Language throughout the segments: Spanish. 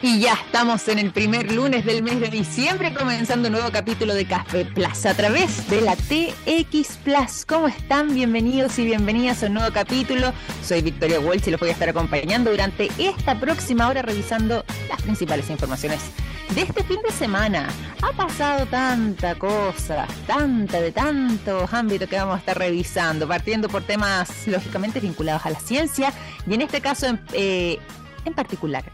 Y ya estamos en el primer lunes del mes de diciembre, comenzando un nuevo capítulo de Café Plus a través de la TX Plus. ¿Cómo están? Bienvenidos y bienvenidas a un nuevo capítulo. Soy Victoria Walsh y los voy a estar acompañando durante esta próxima hora revisando las principales informaciones de este fin de semana. Ha pasado tanta cosa, tanta de tantos ámbitos que vamos a estar revisando, partiendo por temas lógicamente vinculados a la ciencia y en este caso en, eh, en particular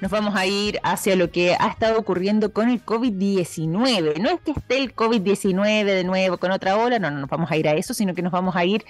nos vamos a ir hacia lo que ha estado ocurriendo con el COVID-19. No es que esté el COVID-19 de nuevo con otra ola, no, no nos vamos a ir a eso, sino que nos vamos a ir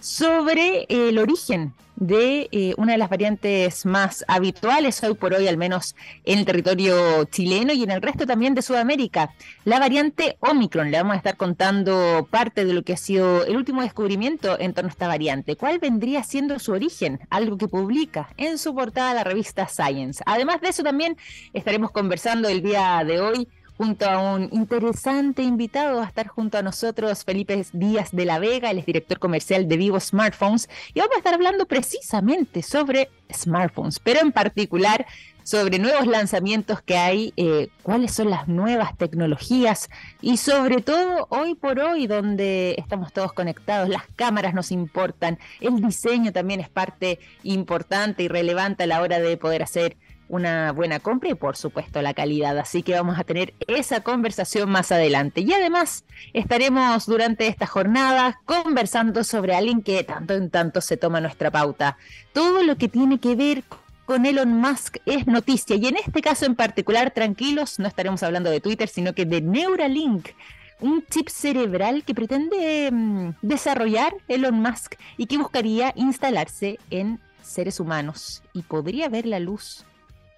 sobre el origen de eh, una de las variantes más habituales hoy por hoy, al menos en el territorio chileno y en el resto también de Sudamérica, la variante Omicron. Le vamos a estar contando parte de lo que ha sido el último descubrimiento en torno a esta variante. ¿Cuál vendría siendo su origen? Algo que publica en su portada la revista Science. Además de eso también estaremos conversando el día de hoy junto a un interesante invitado. a estar junto a nosotros Felipe Díaz de la Vega, el director comercial de Vivo Smartphones. Y vamos a estar hablando precisamente sobre smartphones, pero en particular sobre nuevos lanzamientos que hay, eh, cuáles son las nuevas tecnologías y sobre todo hoy por hoy donde estamos todos conectados, las cámaras nos importan, el diseño también es parte importante y relevante a la hora de poder hacer una buena compra y por supuesto la calidad. Así que vamos a tener esa conversación más adelante. Y además estaremos durante esta jornada conversando sobre alguien que tanto en tanto se toma nuestra pauta. Todo lo que tiene que ver con Elon Musk es noticia y en este caso en particular, tranquilos, no estaremos hablando de Twitter, sino que de Neuralink un chip cerebral que pretende mm, desarrollar Elon Musk y que buscaría instalarse en seres humanos y podría ver la luz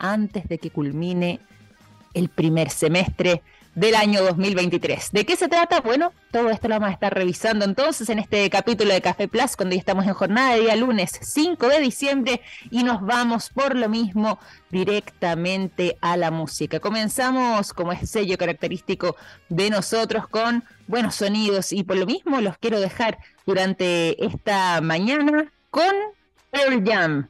antes de que culmine el primer semestre del año 2023. ¿De qué se trata? Bueno, todo esto lo vamos a estar revisando entonces en este capítulo de Café Plus, cuando ya estamos en jornada de día lunes 5 de diciembre y nos vamos por lo mismo directamente a la música. Comenzamos, como es sello característico de nosotros, con buenos sonidos y por lo mismo los quiero dejar durante esta mañana con Pearl Jam.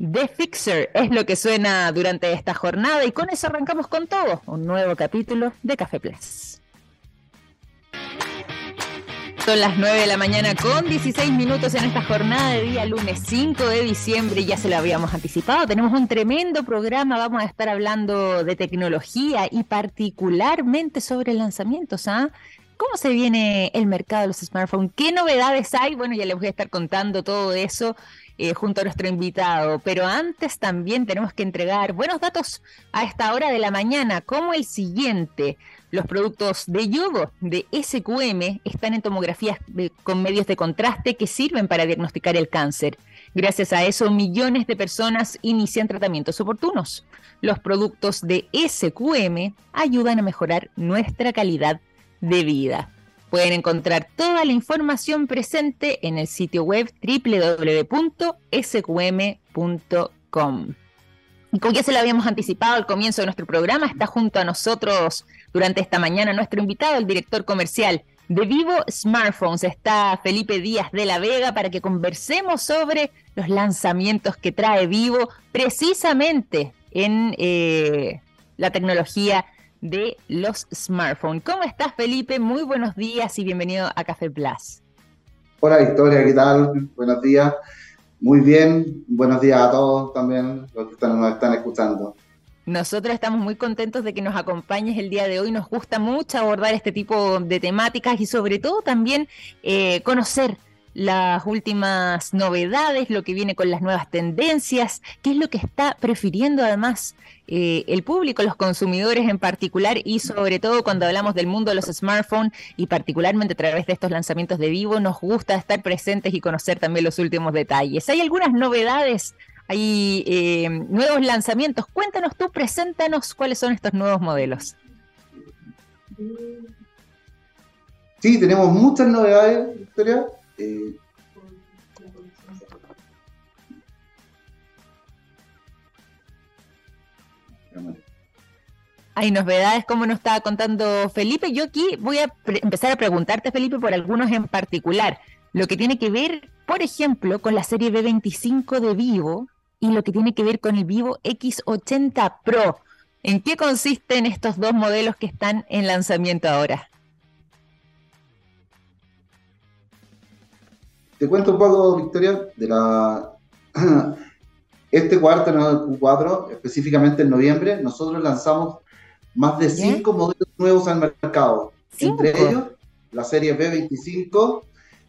The Fixer es lo que suena durante esta jornada y con eso arrancamos con todo, un nuevo capítulo de Café Plus. Son las 9 de la mañana con 16 minutos en esta jornada de día lunes 5 de diciembre, ya se lo habíamos anticipado, tenemos un tremendo programa, vamos a estar hablando de tecnología y particularmente sobre lanzamientos, ¿ah? ¿Cómo se viene el mercado de los smartphones? ¿Qué novedades hay? Bueno, ya les voy a estar contando todo eso eh, junto a nuestro invitado. Pero antes también tenemos que entregar buenos datos a esta hora de la mañana, como el siguiente. Los productos de yodo de SQM están en tomografías con medios de contraste que sirven para diagnosticar el cáncer. Gracias a eso, millones de personas inician tratamientos oportunos. Los productos de SQM ayudan a mejorar nuestra calidad de vida. Pueden encontrar toda la información presente en el sitio web www.sqm.com. Y como ya se lo habíamos anticipado al comienzo de nuestro programa, está junto a nosotros durante esta mañana nuestro invitado, el director comercial de Vivo Smartphones. Está Felipe Díaz de la Vega para que conversemos sobre los lanzamientos que trae Vivo precisamente en eh, la tecnología de los smartphones. ¿Cómo estás, Felipe? Muy buenos días y bienvenido a Café Plus. Hola, Victoria, ¿qué tal? Buenos días. Muy bien, buenos días a todos también, los que nos están escuchando. Nosotros estamos muy contentos de que nos acompañes el día de hoy. Nos gusta mucho abordar este tipo de temáticas y sobre todo también eh, conocer las últimas novedades, lo que viene con las nuevas tendencias, qué es lo que está prefiriendo además eh, el público, los consumidores en particular y sobre todo cuando hablamos del mundo de los smartphones y particularmente a través de estos lanzamientos de vivo, nos gusta estar presentes y conocer también los últimos detalles. Hay algunas novedades, hay eh, nuevos lanzamientos. Cuéntanos tú, preséntanos cuáles son estos nuevos modelos. Sí, tenemos muchas novedades, Victoria. Hay novedades, como nos estaba contando Felipe. Yo aquí voy a empezar a preguntarte, Felipe, por algunos en particular. Lo que tiene que ver, por ejemplo, con la serie B25 de Vivo, y lo que tiene que ver con el Vivo X80 Pro. ¿En qué consisten estos dos modelos que están en lanzamiento ahora? Te cuento un poco, Victoria, de la... Este cuarto, el Q4, específicamente en noviembre, nosotros lanzamos más de cinco modelos nuevos al mercado. Entre ellos, la serie B25,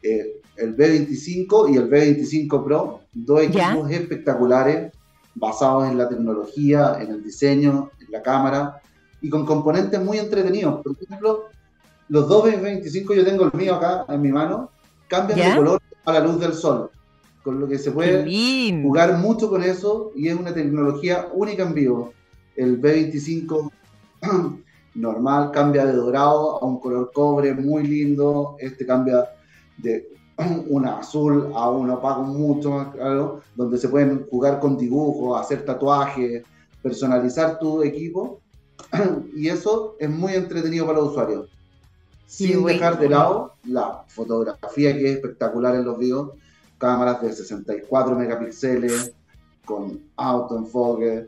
eh, el B25 y el B25 Pro, dos equipos espectaculares basados en la tecnología, en el diseño, en la cámara y con componentes muy entretenidos. Por ejemplo, los dos B25, yo tengo el mío acá en mi mano, cambian de color a la luz del sol, con lo que se puede jugar mucho con eso y es una tecnología única en vivo. El B25 normal cambia de dorado a un color cobre muy lindo, este cambia de un azul a un opaco mucho más claro, donde se pueden jugar con dibujos, hacer tatuajes, personalizar tu equipo, y eso es muy entretenido para los usuarios. Sin dejar de lado la fotografía que es espectacular en los videos, cámaras de 64 megapíxeles, con autoenfoque,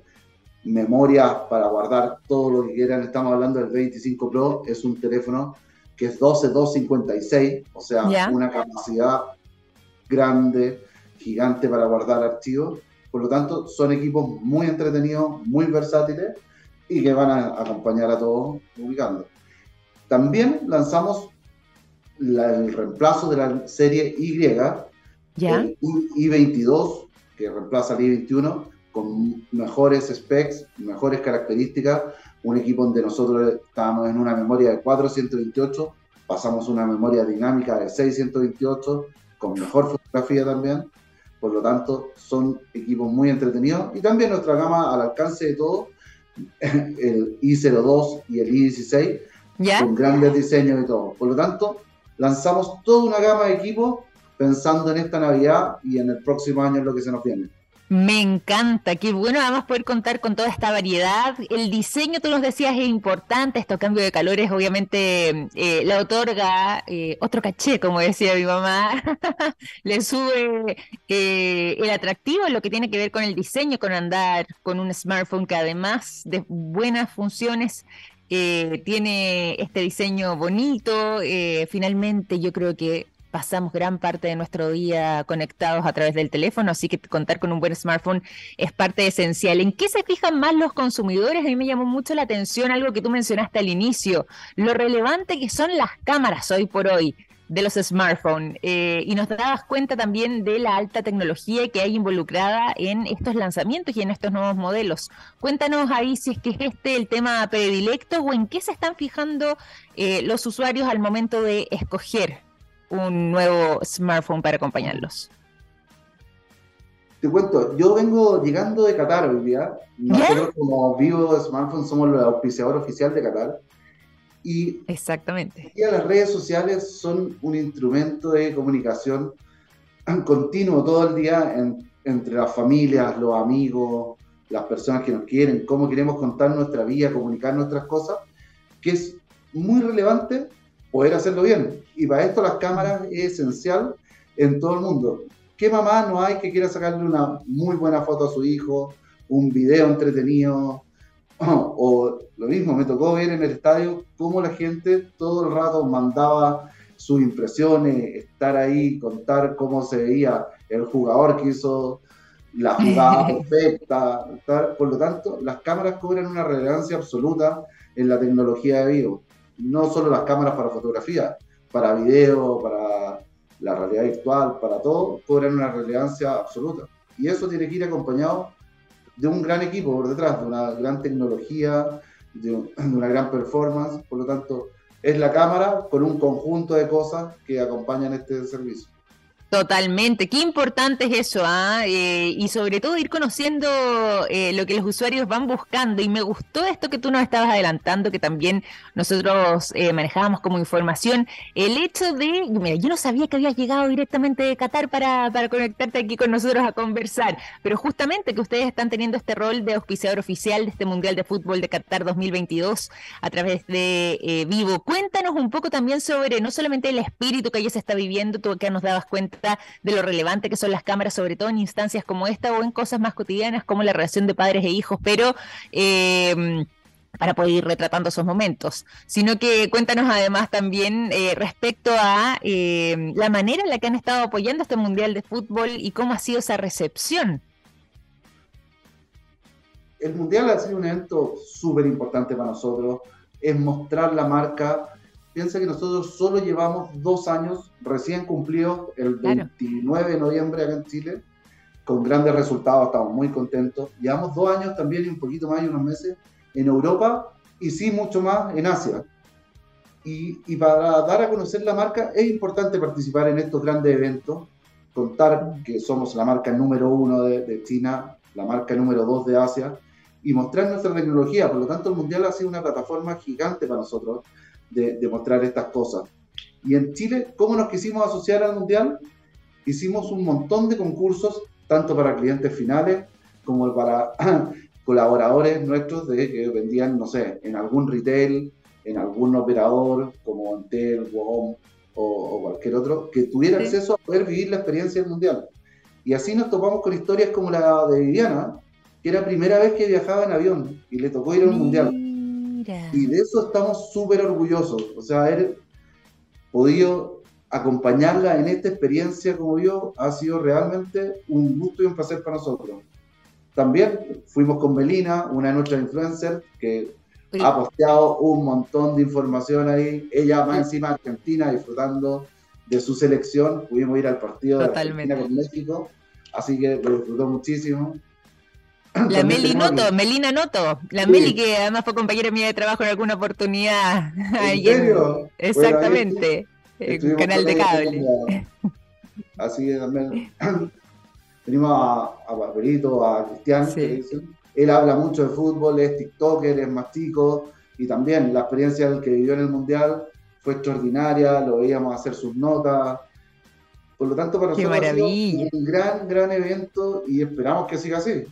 memoria para guardar todo lo que quieran. Estamos hablando del 25 Pro, es un teléfono que es 12256, o sea, una capacidad grande, gigante para guardar archivos. Por lo tanto, son equipos muy entretenidos, muy versátiles y que van a acompañar a todos publicando. También lanzamos el reemplazo de la serie Y, ¿Ya? el I22, que reemplaza el I21, con mejores specs, mejores características, un equipo donde nosotros estábamos en una memoria de 428, pasamos a una memoria dinámica de 628, con mejor fotografía también, por lo tanto son equipos muy entretenidos y también nuestra gama al alcance de todo, el i02 y el i16, con grandes diseños y todo. Por lo tanto, lanzamos toda una gama de equipos pensando en esta Navidad y en el próximo año en lo que se nos viene. Me encanta, qué bueno además poder contar con toda esta variedad. El diseño, tú nos decías, es importante, estos cambios de calores obviamente eh, le otorga eh, otro caché, como decía mi mamá, le sube eh, el atractivo en lo que tiene que ver con el diseño, con andar con un smartphone que además de buenas funciones tiene este diseño bonito. finalmente yo creo que pasamos gran parte de nuestro día conectados a través del teléfono, así que contar con un buen smartphone es parte esencial. ¿En qué se fijan más los consumidores? A mí me llamó mucho la atención algo que tú mencionaste al inicio, lo relevante que son las cámaras hoy por hoy de los smartphones eh, y nos dabas cuenta también de la alta tecnología que hay involucrada en estos lanzamientos y en estos nuevos modelos. Cuéntanos ahí si es que es este el tema predilecto o en qué se están fijando eh, los usuarios al momento de escoger un nuevo smartphone para acompañarlos? Te cuento, yo vengo llegando de Qatar hoy día. Nosotros como Vivo Smartphone somos el auspiciador oficial de Qatar. Y Exactamente. las redes sociales son un instrumento de comunicación continuo todo el día entre las familias, los amigos, las personas que nos quieren, cómo queremos contar nuestra vida, comunicar nuestras cosas, que es muy relevante poder hacerlo bien. Y para esto las cámaras es esencial en todo el mundo. ¿Qué mamá no hay que quiera sacarle una muy buena foto a su hijo, un video entretenido? o lo mismo, me tocó ver en el estadio cómo la gente todo el rato mandaba sus impresiones, estar ahí, contar cómo se veía el jugador que hizo la jugada perfecta. Por lo tanto, las cámaras cobran una relevancia absoluta en la tecnología de vivo no solo las cámaras para fotografía, para video, para la realidad virtual, para todo, cobran una relevancia absoluta. Y eso tiene que ir acompañado de un gran equipo por detrás, de una gran tecnología, de, una gran performance. Por lo tanto, es la cámara con un conjunto de cosas que acompañan este servicio. Totalmente, qué importante es eso, ¿ah? Eh, y sobre todo ir conociendo eh, lo que los usuarios van buscando. Y me gustó esto que tú nos estabas adelantando, que también nosotros eh, manejábamos como información, el hecho de, mira, yo no sabía que habías llegado directamente de Qatar para, para conectarte aquí con nosotros a conversar, pero justamente que ustedes están teniendo este rol de auspiciador oficial de este Mundial de Fútbol de Qatar 2022 a través de Vivo. Cuéntanos un poco también sobre no solamente el espíritu que allí se está viviendo, tú que nos dabas cuenta de lo relevante que son las cámaras, sobre todo en instancias como esta o en cosas más cotidianas como la relación de padres e hijos, pero... Eh, para poder ir retratando esos momentos, sino que cuéntanos además también eh, respecto a eh, la manera en la que han estado apoyando este Mundial de Fútbol y cómo ha sido esa recepción. El Mundial ha sido un evento súper importante para nosotros, es mostrar la marca. Piensa que nosotros solo llevamos dos años recién cumplidos, el 29 de noviembre acá en Chile, con grandes resultados, estamos muy contentos. Llevamos dos años también y un poquito más y unos meses en Europa y sí mucho más en Asia. Y, para dar a conocer la marca es importante participar en estos grandes eventos, contar que somos la marca número uno de, China, la marca número dos de Asia y mostrar nuestra tecnología. Por lo tanto, el Mundial ha sido una plataforma gigante para nosotros de, de mostrar estas cosas. Y en Chile, ¿cómo nos quisimos asociar al Mundial? Hicimos un montón de concursos, tanto para clientes finales como para colaboradores nuestros de que vendían, no sé, en algún retail, en algún operador como Entel, WOM o, cualquier otro, que tuviera acceso a poder vivir la experiencia del mundial. Y así nos topamos con historias como la de Viviana, que era la primera vez que viajaba en avión y le tocó ir a un mundial. Y de eso estamos súper orgullosos. O sea, haber podido acompañarla en esta experiencia como yo ha sido realmente un gusto y un placer para nosotros. También fuimos con Melina, una de nuestras influencers, que ha posteado un montón de información ahí. Ella más encima Argentina, disfrutando de su selección. Pudimos ir al partido de Argentina con México, así que lo disfrutó muchísimo. La Meli Noto, Melina Noto, la Meli que además fue compañera mía de trabajo en alguna oportunidad. ¿En serio? Exactamente, en canal de cable. Así que también Tenemos a, a Barberito, a Cristian, él habla mucho de fútbol, es TikToker, es más chico, y también la experiencia que vivió en el Mundial fue extraordinaria, lo veíamos hacer sus notas. Por lo tanto, para nosotros es un gran, gran evento y esperamos que siga así.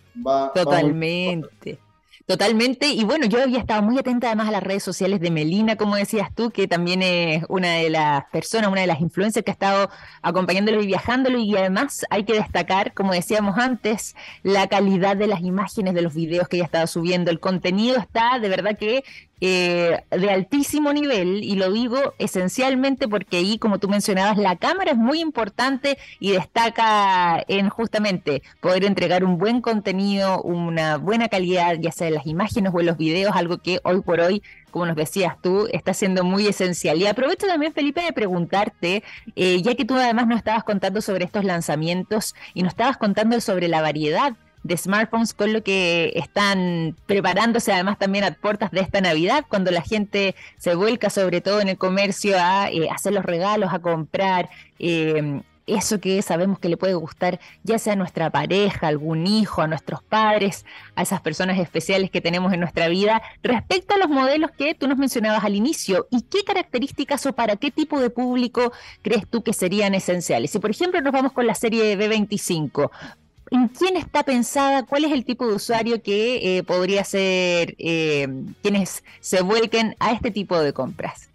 Totalmente. Totalmente, y bueno, yo había estado muy atenta además a las redes sociales de Melina, como decías tú, que también es una de las personas, una de las influencers que ha estado acompañándolo y viajándolo, y además hay que destacar, como decíamos antes, la calidad de las imágenes, de los videos que ella ha estado subiendo, el contenido está de verdad que eh, de altísimo nivel y lo digo esencialmente porque ahí, como tú mencionabas, la cámara es muy importante y destaca en justamente poder entregar un buen contenido, una buena calidad, ya sea en las imágenes o en los videos, algo que hoy por hoy, como nos decías tú, está siendo muy esencial. Y aprovecho también, Felipe, de preguntarte, eh, ya que tú además nos estabas contando sobre estos lanzamientos y nos estabas contando sobre la variedad de smartphones con lo que están preparándose además también a puertas de esta Navidad, cuando la gente se vuelca sobre todo en el comercio a eh, hacer los regalos, a comprar. Eh, eso que sabemos que le puede gustar, ya sea a nuestra pareja, algún hijo, a nuestros padres, a esas personas especiales que tenemos en nuestra vida, respecto a los modelos que tú nos mencionabas al inicio, ¿y qué características o para qué tipo de público crees tú que serían esenciales? Si por ejemplo nos vamos con la serie B25, ¿En quién está pensada? ¿Cuál es el tipo de usuario que eh, podría ser eh, quienes se vuelquen a este tipo de compras?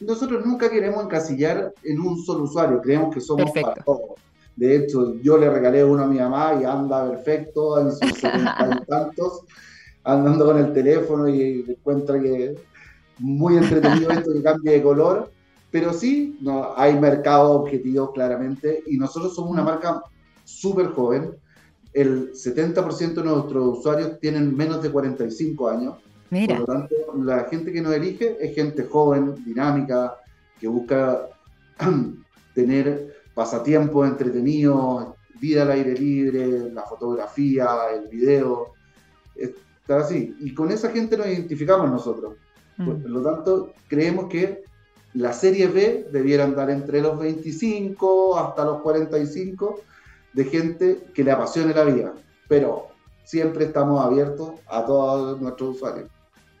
Nosotros nunca queremos encasillar en un solo usuario, creemos que somos para todos. De hecho, yo le regalé uno a mi mamá y anda perfecto en sus tantos, andando con el teléfono y encuentra que muy entretenido esto que cambie de color. Pero sí, no, hay mercado objetivo claramente y nosotros somos una marca súper joven. El 70% de nuestros usuarios tienen menos de 45 años. Por lo tanto, la gente que nos elige es gente joven, dinámica, que busca tener pasatiempos entretenidos, vida al aire libre, la fotografía, el video, está así. Y con esa gente nos identificamos nosotros. Mm. Por lo tanto, creemos que la serie B debiera andar entre los 25 hasta los 45 de gente que le apasione la vida, pero siempre estamos abiertos a todos nuestros usuarios.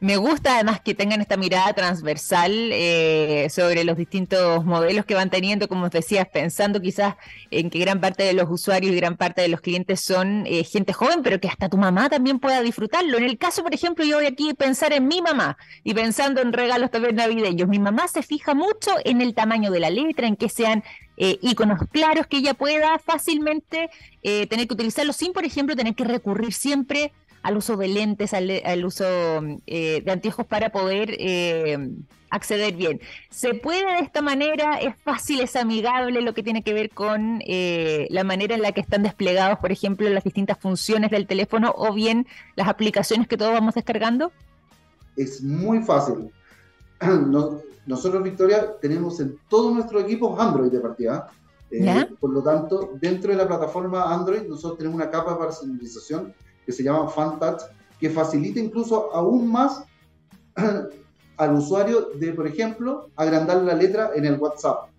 Me gusta además que tengan esta mirada transversal eh, sobre los distintos modelos que van teniendo, como os decías, pensando quizás en que gran parte de los usuarios y gran parte de los clientes son eh, gente joven, pero que hasta tu mamá también pueda disfrutarlo. En el caso, por ejemplo, yo voy aquí a pensar en mi mamá y pensando en regalos también navideños. Mi mamá se fija mucho en el tamaño de la letra, en que sean eh, iconos claros, que ella pueda fácilmente tener que utilizarlo sin, por ejemplo, tener que recurrir siempre al uso de lentes, al, uso eh, de anteojos para poder eh, acceder bien. ¿Se puede de esta manera? ¿Es fácil, es amigable lo que tiene que ver con eh, la manera en la que están desplegados, por ejemplo, las distintas funciones del teléfono o bien las aplicaciones que todos vamos descargando? Es muy fácil. nosotros, Victoria, tenemos en todos nuestros equipos Android de partida. por lo tanto, dentro de la plataforma Android, nosotros tenemos una capa de personalización que se llama FanTouch, que facilita incluso aún más al usuario de, por ejemplo, agrandar la letra en el WhatsApp.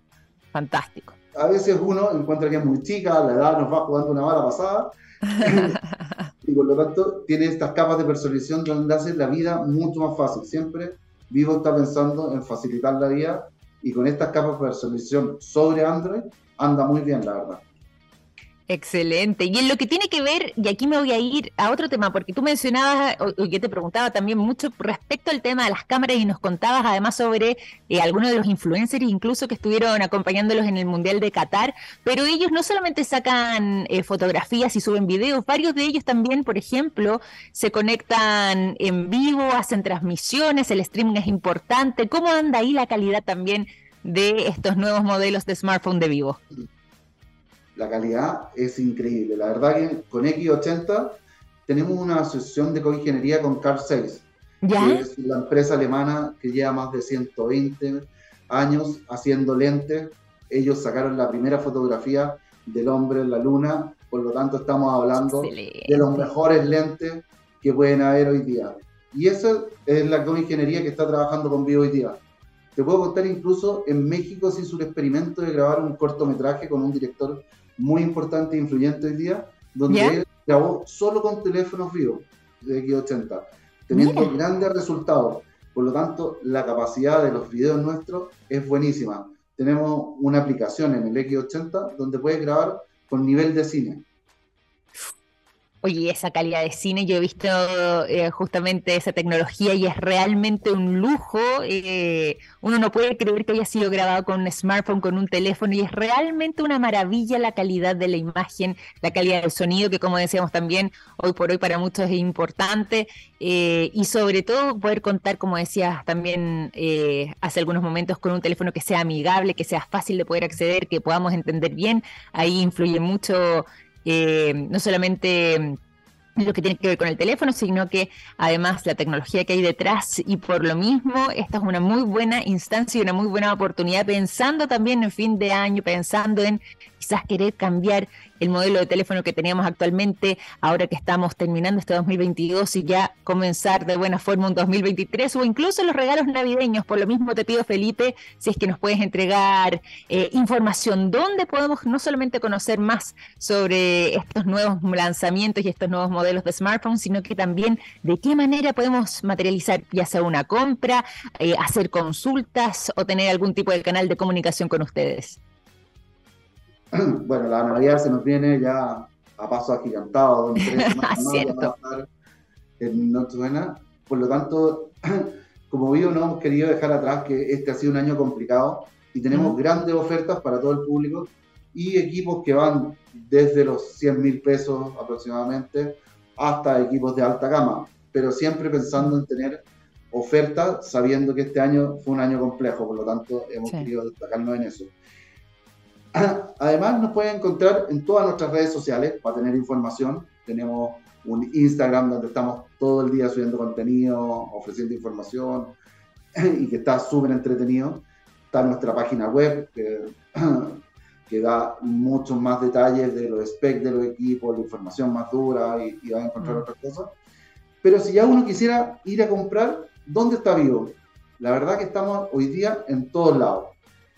Fantástico. A veces uno encuentra que es muy chica, la edad nos va jugando una bala pasada, y por lo tanto tiene estas capas de personalización donde hace la vida mucho más fácil. Siempre Vivo está pensando en facilitar la vida y con estas capas de personalización sobre Android anda muy bien, la verdad. Excelente. Y en lo que tiene que ver, y aquí me voy a ir a otro tema, porque tú mencionabas, o, yo te preguntaba también mucho respecto al tema de las cámaras y nos contabas además sobre eh, algunos de los influencers incluso que estuvieron acompañándolos en el Mundial de Qatar, pero ellos no solamente sacan eh, fotografías y suben videos, varios de ellos también, por ejemplo, se conectan en vivo, hacen transmisiones, el streaming es importante. ¿Cómo anda ahí la calidad también de estos nuevos modelos de smartphone de vivo? La calidad es increíble. La verdad que con X80 tenemos una asociación de coingeniería con Car 6, que es la empresa alemana que lleva más de 120 años haciendo lentes. Ellos sacaron la primera fotografía del hombre en la luna, por lo tanto estamos hablando de los mejores lentes que pueden haber hoy día. Y esa es la coingeniería que está trabajando con Vivo hoy día. Te puedo contar incluso en México se hizo un experimento de grabar un cortometraje con un director muy importante e influyente hoy día, donde él grabó solo con teléfonos vivos de X80, teniendo grandes resultados. Por lo tanto, la capacidad de los videos nuestros es buenísima. Tenemos una aplicación en el X80 donde puedes grabar con nivel de cine. Oye, esa calidad de cine, yo he visto eh, justamente esa tecnología y es realmente un lujo. Eh, uno no puede creer que haya sido grabado con un smartphone, con un teléfono, y es realmente una maravilla la calidad de la imagen, la calidad del sonido, que como decíamos también, hoy por hoy para muchos es importante, eh, y sobre todo poder contar, como decías también hace algunos momentos, con un teléfono que sea amigable, que sea fácil de poder acceder, que podamos entender bien. Ahí influye mucho eh, no solamente mm, lo que tiene que ver con el teléfono, sino que además la tecnología que hay detrás. Y por lo mismo esta es una muy buena instancia y una muy buena oportunidad pensando también en fin de año, pensando en quizás querer cambiar el modelo de teléfono que teníamos actualmente, ahora que estamos terminando este 2022 y ya comenzar de buena forma un 2023 o incluso los regalos navideños. Por lo mismo te pido, Felipe, si es que nos puedes entregar eh, información donde podemos no solamente conocer más sobre estos nuevos lanzamientos y estos nuevos modelos de smartphones, sino que también de qué manera podemos materializar ya sea una compra, eh, hacer consultas o tener algún tipo de canal de comunicación con ustedes. bueno, la Navidad se nos viene ya a paso agigantado, tres en Nochebuena. Por lo tanto, como vivo, no hemos querido dejar atrás que este ha sido un año complicado y tenemos grandes ofertas para todo el público y equipos que van desde los 100 mil pesos aproximadamente hasta equipos de alta gama, pero siempre pensando en tener ofertas, sabiendo que este año fue un año complejo, por lo tanto hemos querido destacarnos en eso. Además, nos pueden encontrar en todas nuestras redes sociales para tener información. Tenemos un Instagram donde estamos todo el día subiendo contenido, ofreciendo información y que está súper entretenido. Está nuestra página web que, que, da muchos más detalles de los specs de los equipos, la información más dura y, y va a encontrar mm. otras cosas. Pero si ya uno quisiera ir a comprar, ¿dónde está Vivo? La verdad que estamos hoy día en todos lados.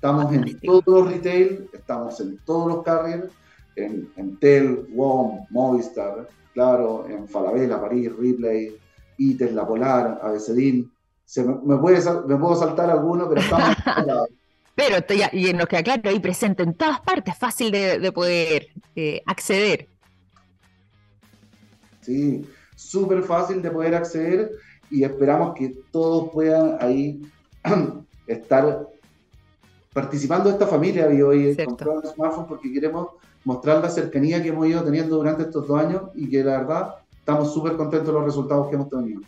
Estamos en todos los retail, estamos en todos los carriers, en, Tel, WOM, Movistar, claro, en Falabella, París, Ripley y Tesla Polar, Abecedín. Se me, me, puede, me puedo saltar alguno, pero estamos... pero y nos queda claro, ahí presente en todas partes, fácil de, de poder eh, acceder. Sí, súper fácil de poder acceder y esperamos que todos puedan ahí estar participando de esta familia y hoy con smartphone porque queremos mostrar la cercanía que hemos ido teniendo durante estos dos años y que la verdad estamos súper contentos de los resultados que hemos tenido.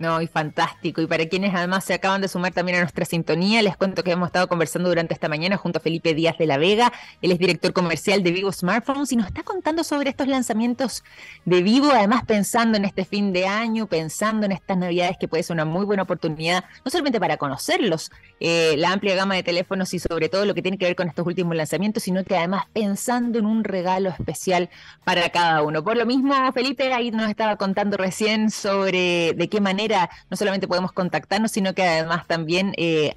No, y fantástico. Y para quienes además se acaban de sumar también a nuestra sintonía, les cuento que hemos estado conversando durante esta mañana junto a Felipe Díaz de la Vega. Él es director comercial de Vivo Smartphones y nos está contando sobre estos lanzamientos de Vivo, además pensando en este fin de año, pensando en estas navidades que puede ser una muy buena oportunidad, no solamente para conocerlos, eh, la amplia gama de teléfonos y sobre todo lo que tiene que ver con estos últimos lanzamientos, sino que además pensando en un regalo especial para cada uno. Por lo mismo, Felipe ahí nos estaba contando recién sobre de qué manera no solamente podemos contactarnos, sino que además también eh,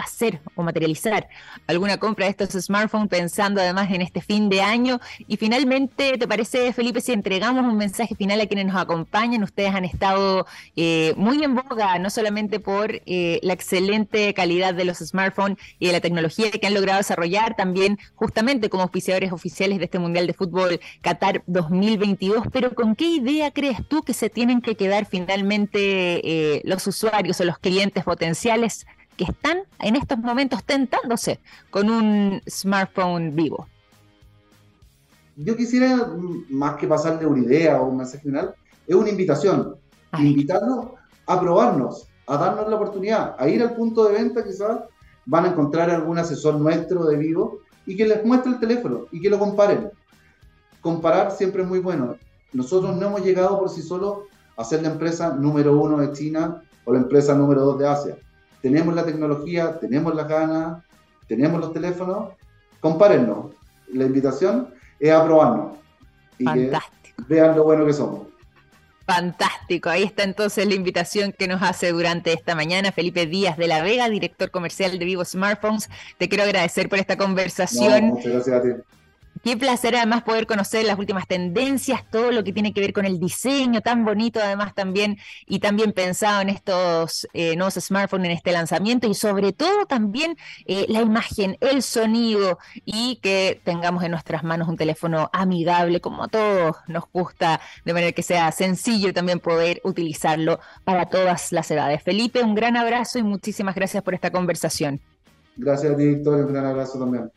hacer, o materializar alguna compra de estos smartphones pensando además en este fin de año. Y finalmente, ¿te parece, Felipe, si entregamos un mensaje final a quienes nos acompañan? Ustedes han estado eh, muy en boga, no solamente por eh, la excelente calidad de los smartphones y de la tecnología que han logrado desarrollar, también justamente como auspiciadores oficiales de este Mundial de Fútbol Qatar 2022, pero ¿con qué idea crees tú que se tienen que quedar finalmente eh, los usuarios o los clientes potenciales que están en estos momentos tentándose con un smartphone vivo? Yo quisiera, más que pasarle una idea o un mensaje final, es una invitación. Invitarnos a probarnos, a darnos la oportunidad, a ir al punto de venta quizás, van a encontrar algún asesor nuestro de vivo y que les muestre el teléfono y que lo comparen. Comparar siempre es muy bueno. Nosotros no hemos llegado por sí solos a ser la empresa número uno de China o la empresa número dos de Asia. Tenemos la tecnología, tenemos las ganas, tenemos los teléfonos, compárennos. La invitación es a probarnos y que vean lo bueno que somos. Fantástico, ahí está entonces la invitación que nos hace durante esta mañana Felipe Díaz de la Vega, director comercial de Vivo Smartphones. Te quiero agradecer por esta conversación. muchas gracias a ti. Qué placer además poder conocer las últimas tendencias, todo lo que tiene que ver con el diseño tan bonito además también y también pensado en estos eh, nuevos smartphones, en este lanzamiento y sobre todo también eh, la imagen, el sonido y que tengamos en nuestras manos un teléfono amigable como a todos nos gusta, de manera que sea sencillo también poder utilizarlo para todas las edades. Felipe, un gran abrazo y muchísimas gracias por esta conversación. Gracias a Victoria, un gran abrazo también.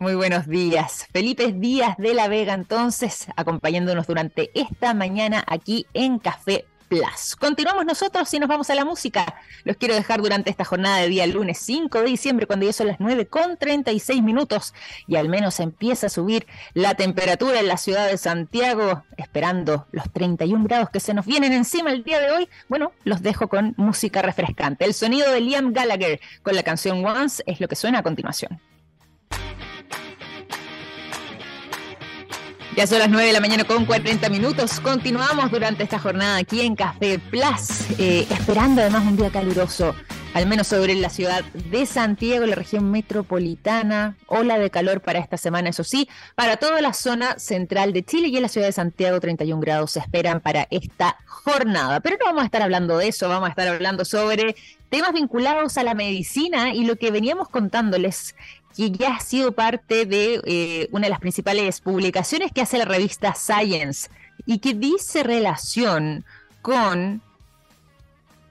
Muy buenos días. Felipe Díaz de la Vega, entonces, acompañándonos durante esta mañana aquí en Café Plus. Continuamos nosotros y nos vamos a la música. Los quiero dejar durante esta jornada de día lunes 5 de diciembre, cuando ya son las 9 con 36 minutos y al menos empieza a subir la temperatura en la ciudad de Santiago, esperando los 31 grados que se nos vienen encima el día de hoy. Bueno, los dejo con música refrescante. El sonido de Liam Gallagher con la canción Once es lo que suena a continuación. Ya son las 9 de la mañana con 40 minutos. Continuamos durante esta jornada aquí en Café Plus, eh, esperando además un día caluroso, al menos sobre la ciudad de Santiago, la región metropolitana. Ola de calor para esta semana, eso sí, para toda la zona central de Chile y en la ciudad de Santiago, 31 grados se esperan para esta jornada. Pero no vamos a estar hablando de eso, vamos a estar hablando sobre temas vinculados a la medicina y lo que veníamos contándoles que ya ha sido parte de eh, una de las principales publicaciones que hace la revista Science y que dice relación con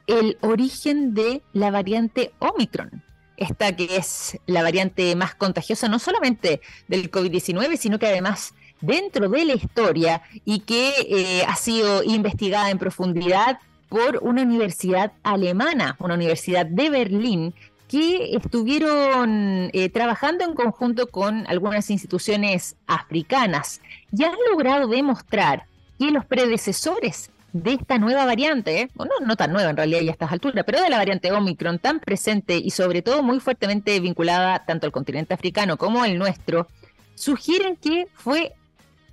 el origen de la variante Omicron. Esta que es la variante más contagiosa no solamente del COVID-19, sino que además dentro de la historia y que eh, ha sido investigada en profundidad por una universidad alemana, una universidad de Berlín, que estuvieron eh, trabajando en conjunto con algunas instituciones africanas y han logrado demostrar que los predecesores de esta nueva variante, no, no tan nueva en realidad ya a estas alturas, pero de la variante Omicron tan presente y sobre todo muy fuertemente vinculada tanto al continente africano como al nuestro, sugieren que fue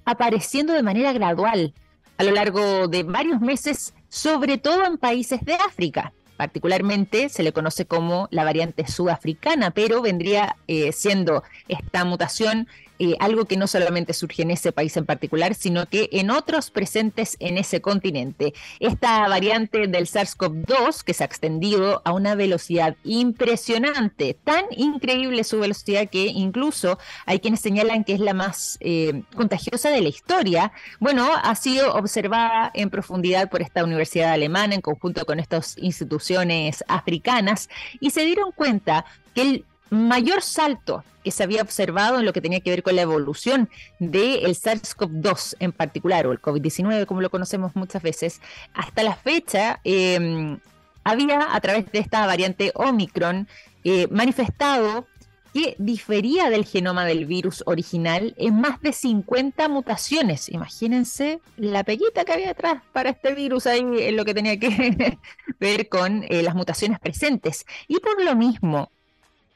apareciendo de manera gradual a lo largo de varios meses, sobre todo en países de África. Particularmente se le conoce como la variante sudafricana, pero vendría eh, siendo esta mutación eh, algo que no solamente surge en ese país en particular, sino que en otros presentes en ese continente. Esta variante del SARS-CoV-2 que se ha extendido a una velocidad impresionante, tan increíble su velocidad que incluso hay quienes señalan que es la más eh, contagiosa de la historia, bueno, ha sido observada en profundidad por esta universidad alemana en conjunto con estas instituciones africanas y se dieron cuenta que el mayor salto que se había observado en lo que tenía que ver con la evolución del SARS-CoV-2 en particular, o el COVID-19 como lo conocemos muchas veces, hasta la fecha em, había a través de esta variante Omicron eh, manifestado que difería del genoma del virus original en más de 50 mutaciones. Imagínense la peguita que había atrás para este virus ahí en lo que tenía que ver con eh, las mutaciones presentes. Y por lo mismo,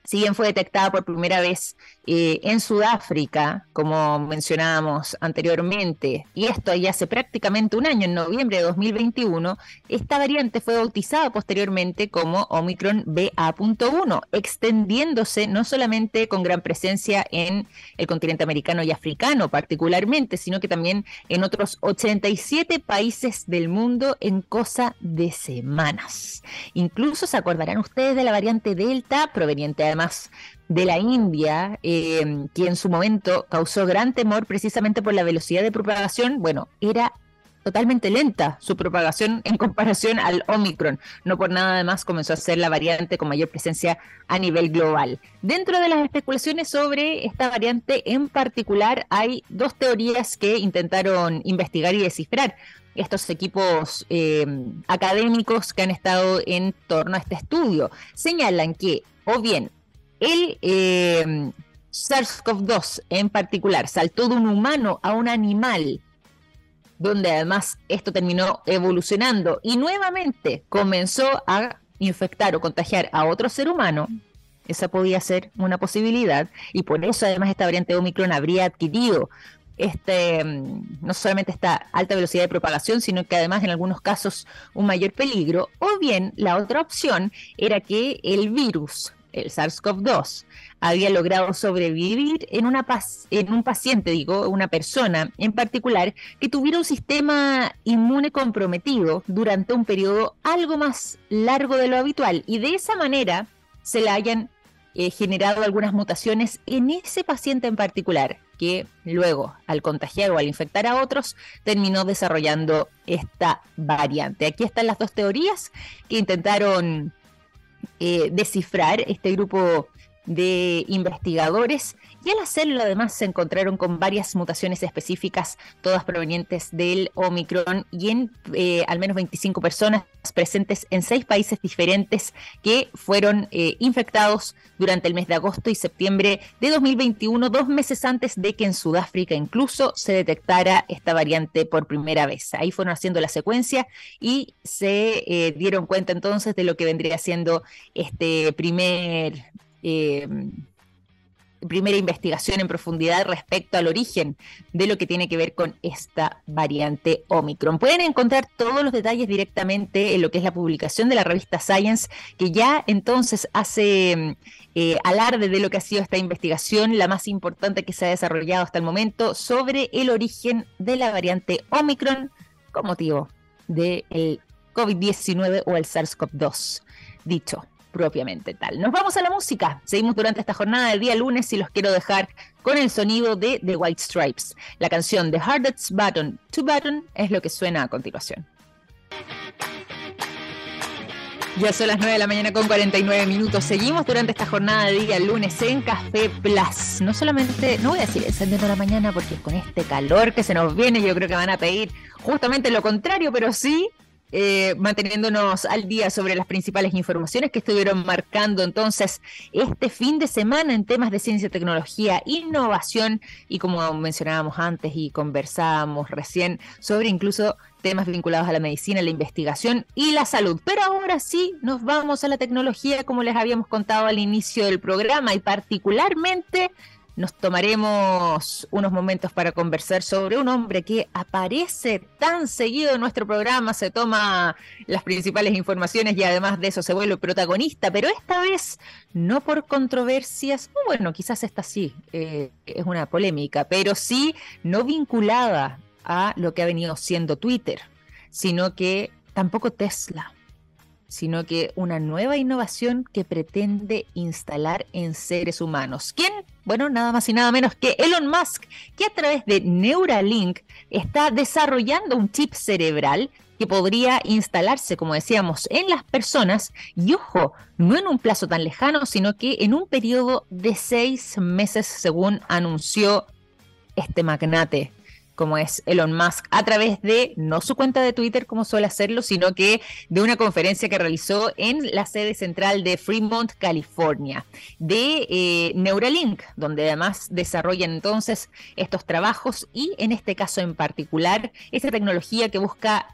si bien fue detectada por primera vez eh, en Sudáfrica, como mencionábamos anteriormente, y esto ya hace prácticamente un año, en noviembre de 2021, esta variante fue bautizada posteriormente como Omicron BA.1, extendiéndose no solamente con gran presencia en el continente americano y africano particularmente, sino que también en otros 87 países del mundo en cosa de semanas. Incluso se acordarán ustedes de la variante Delta proveniente además de la India, eh, que en su momento causó gran temor precisamente por la velocidad de propagación, bueno, era totalmente lenta su propagación en comparación al Omicron. No por nada además comenzó a ser la variante con mayor presencia a nivel global. Dentro de las especulaciones sobre esta variante en particular hay dos teorías que intentaron investigar y descifrar estos equipos eh, académicos que han estado en torno a este estudio. Señalan que o bien el eh, SARS-CoV-2 en particular. Saltó de un humano a un animal, donde además esto terminó evolucionando. Y nuevamente comenzó a infectar o contagiar a otro ser humano, esa podía ser una posibilidad. Y por eso además esta variante Omicron habría adquirido este, no solamente esta alta velocidad de propagación, sino que además en algunos casos un mayor peligro, o bien la otra opción era que el virus el SARS-CoV-2, había logrado sobrevivir en, una en un paciente, digo, una persona en particular, que tuviera un sistema inmune comprometido durante un periodo algo más largo de lo habitual y de esa manera se le hayan eh, generado algunas mutaciones en ese paciente en particular, que luego, al contagiar o al infectar a otros, terminó desarrollando esta variante. Aquí están las dos teorías que intentaron eh, descifrar este grupo de investigadores y al hacerlo además se encontraron con varias mutaciones específicas, todas provenientes del Omicron y en eh, al menos 25 personas presentes en seis países diferentes que fueron eh, infectados durante el mes de agosto y septiembre de 2021, dos meses antes de que en Sudáfrica incluso se detectara esta variante por primera vez. Ahí fueron haciendo la secuencia y se eh, dieron cuenta entonces de lo que vendría siendo este primer eh, primera investigación en profundidad respecto al origen de lo que tiene que ver con esta variante Omicron. Pueden encontrar todos los detalles directamente en lo que es la publicación de la revista Science, que ya entonces hace eh, alarde de lo que ha sido esta investigación, la más importante que se ha desarrollado hasta el momento, sobre el origen de la variante Omicron con motivo del COVID-19 o el SARS-CoV-2. Dicho propiamente tal. Nos vamos a la música. Seguimos durante esta jornada del día lunes y los quiero dejar con el sonido de The White Stripes. La canción The Hardest Button to Button es lo que suena a continuación. Ya son las 9 de la mañana con 49 minutos. Seguimos durante esta jornada de día lunes en Café Plus. No solamente, no voy a decir encendiendo la mañana porque con este calor que se nos viene yo creo que van a pedir justamente lo contrario, pero sí eh, manteniéndonos al día sobre las principales informaciones que estuvieron marcando entonces este fin de semana en temas de ciencia, tecnología, innovación y como mencionábamos antes y conversábamos recién sobre incluso temas vinculados a la medicina, la investigación y la salud. Pero ahora sí nos vamos a la tecnología como les habíamos contado al inicio del programa y particularmente nos tomaremos unos momentos para conversar sobre un hombre que aparece tan seguido en nuestro programa, se toma las principales informaciones y además de eso se vuelve protagonista, pero esta vez no por controversias, bueno, quizás esta sí eh, es una polémica, pero sí no vinculada a lo que ha venido siendo Twitter, sino que tampoco Tesla sino que una nueva innovación que pretende instalar en seres humanos. ¿Quién? Bueno, nada más y nada menos que Elon Musk, que a través de Neuralink está desarrollando un chip cerebral que podría instalarse, como decíamos, en las personas y ojo, no en un plazo tan lejano, sino que en un periodo de seis meses, según anunció este magnate como es Elon Musk, a través de no su cuenta de Twitter como suele hacerlo, sino que de una conferencia que realizó en la sede central de Fremont, California, de eh, Neuralink, donde además desarrollan entonces estos trabajos y en este caso en particular, esta tecnología que busca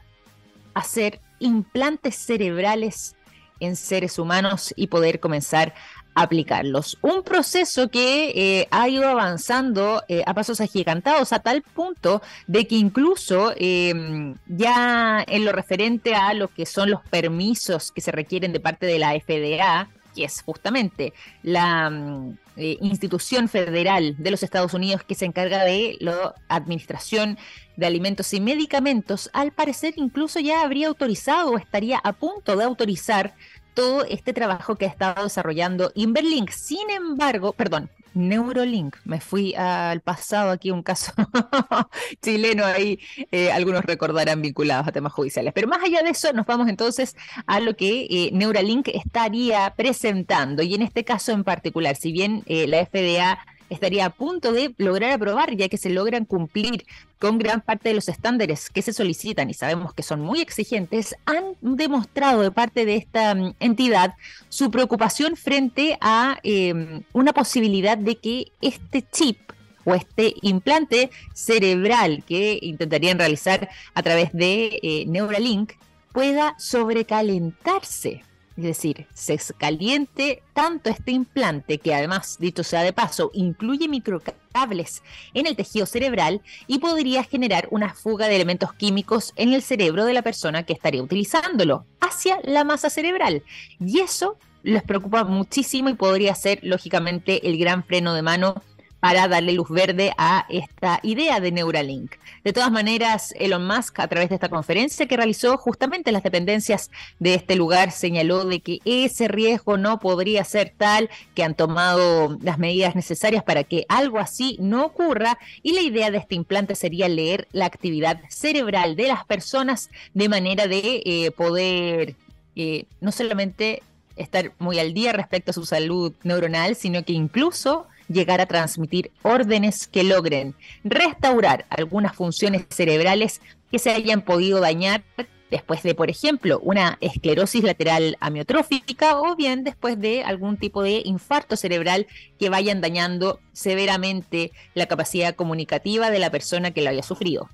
hacer implantes cerebrales en seres humanos y poder comenzar aplicarlos. Un proceso que eh, ha ido avanzando eh, a pasos agigantados a tal punto de que incluso em, ya en lo referente a lo que son los permisos que se requieren de parte de la FDA, que es justamente la mm, eh, institución federal de los Estados Unidos que se encarga de la administración de alimentos y medicamentos, al parecer incluso ya habría autorizado o estaría a punto de autorizar todo este trabajo que ha estado desarrollando Inverlink. Sin embargo, perdón, Neurolink, me fui al pasado aquí, un caso chileno ahí, eh, algunos recordarán vinculados a temas judiciales. Pero más allá de eso, nos vamos entonces a lo que eh, Neuralink estaría presentando. Y en este caso en particular, si bien eh, la FDA estaría a punto de lograr aprobar, ya que se logran cumplir con gran parte de los estándares que se solicitan y sabemos que son muy exigentes, han demostrado de parte de esta mm, entidad su preocupación frente a em, una posibilidad de que este chip o este implante cerebral que intentarían realizar a través de eh, Neuralink pueda sobrecalentarse es decir, se caliente tanto este implante que además, dicho sea de paso, incluye microcables en el tejido cerebral y podría generar una fuga de elementos químicos en el cerebro de la persona que estaría utilizándolo hacia la masa cerebral. Y eso les preocupa muchísimo y podría ser, lógicamente, el gran freno de mano para darle luz verde a esta idea de Neuralink. De todas maneras, Elon Musk, a través de esta conferencia que realizó justamente las dependencias de este lugar, señaló de que ese riesgo no podría ser tal, que han tomado las medidas necesarias para que algo así no ocurra y la idea de este implante sería leer la actividad cerebral de las personas de manera de eh, poder eh, no solamente estar muy al día respecto a su salud neuronal, sino que incluso llegar a transmitir órdenes que logren restaurar algunas funciones cerebrales que se hayan podido dañar después de, por ejemplo, una esclerosis lateral amiotrófica o bien después de algún tipo de infarto cerebral que vayan dañando severamente la capacidad comunicativa de la persona que lo haya sufrido.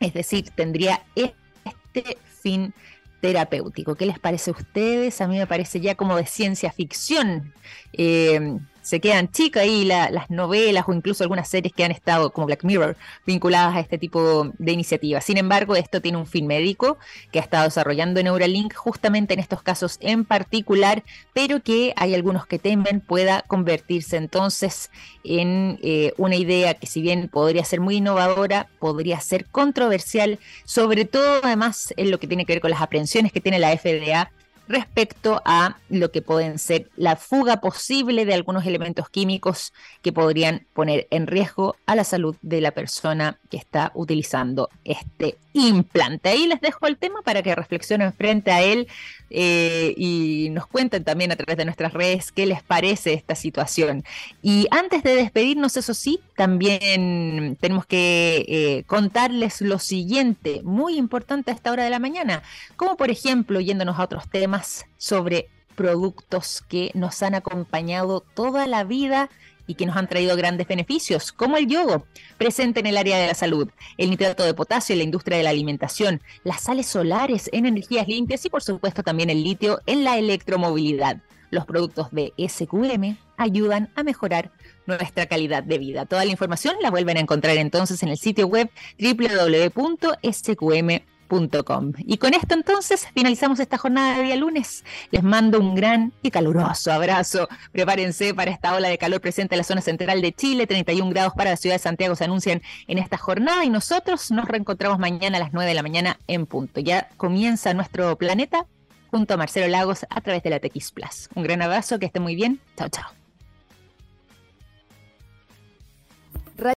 Es decir, tendría este fin terapéutico. ¿Qué les parece a ustedes? A mí me parece ya como de ciencia ficción. Eh, se quedan chicas ahí las novelas o incluso algunas series que han estado, como Black Mirror, vinculadas a este tipo de iniciativas. Sin embargo, esto tiene un fin médico que ha estado desarrollando Neuralink justamente en estos casos en particular, pero que hay algunos que temen pueda convertirse entonces en eh, una idea que si bien podría ser muy innovadora, podría ser controversial, sobre todo además en lo que tiene que ver con las aprehensiones que tiene la FDA respecto a lo que pueden ser la fuga posible de algunos elementos químicos que podrían poner en riesgo a la salud de la persona que está utilizando este implante. Ahí les dejo el tema para que reflexionen frente a él eh, y nos cuenten también a través de nuestras redes qué les parece esta situación. Y antes de despedirnos, eso sí, también tenemos que eh, contarles lo siguiente, muy importante a esta hora de la mañana, como por ejemplo, yéndonos a otros temas sobre productos que nos han acompañado toda la vida y que nos han traído grandes beneficios, como el yodo, presente en el área de la salud, el nitrato de potasio en la industria de la alimentación, las sales solares en energías limpias y por supuesto también el litio en la electromovilidad. Los productos de SQM ayudan a mejorar nuestra calidad de vida. Toda la información la vuelven a encontrar entonces en el sitio web www.sqm.com y con esto entonces finalizamos esta jornada de día lunes. Les mando un gran y caluroso abrazo. Prepárense para esta ola de calor presente en la zona central de Chile. 31 grados para la ciudad de Santiago se anuncian en esta jornada y nosotros nos reencontramos mañana a las 9 de la mañana en punto. Ya comienza nuestro planeta junto a Marcelo Lagos a través de la TX Plus. Un gran abrazo, que esté muy bien. Chao, chao.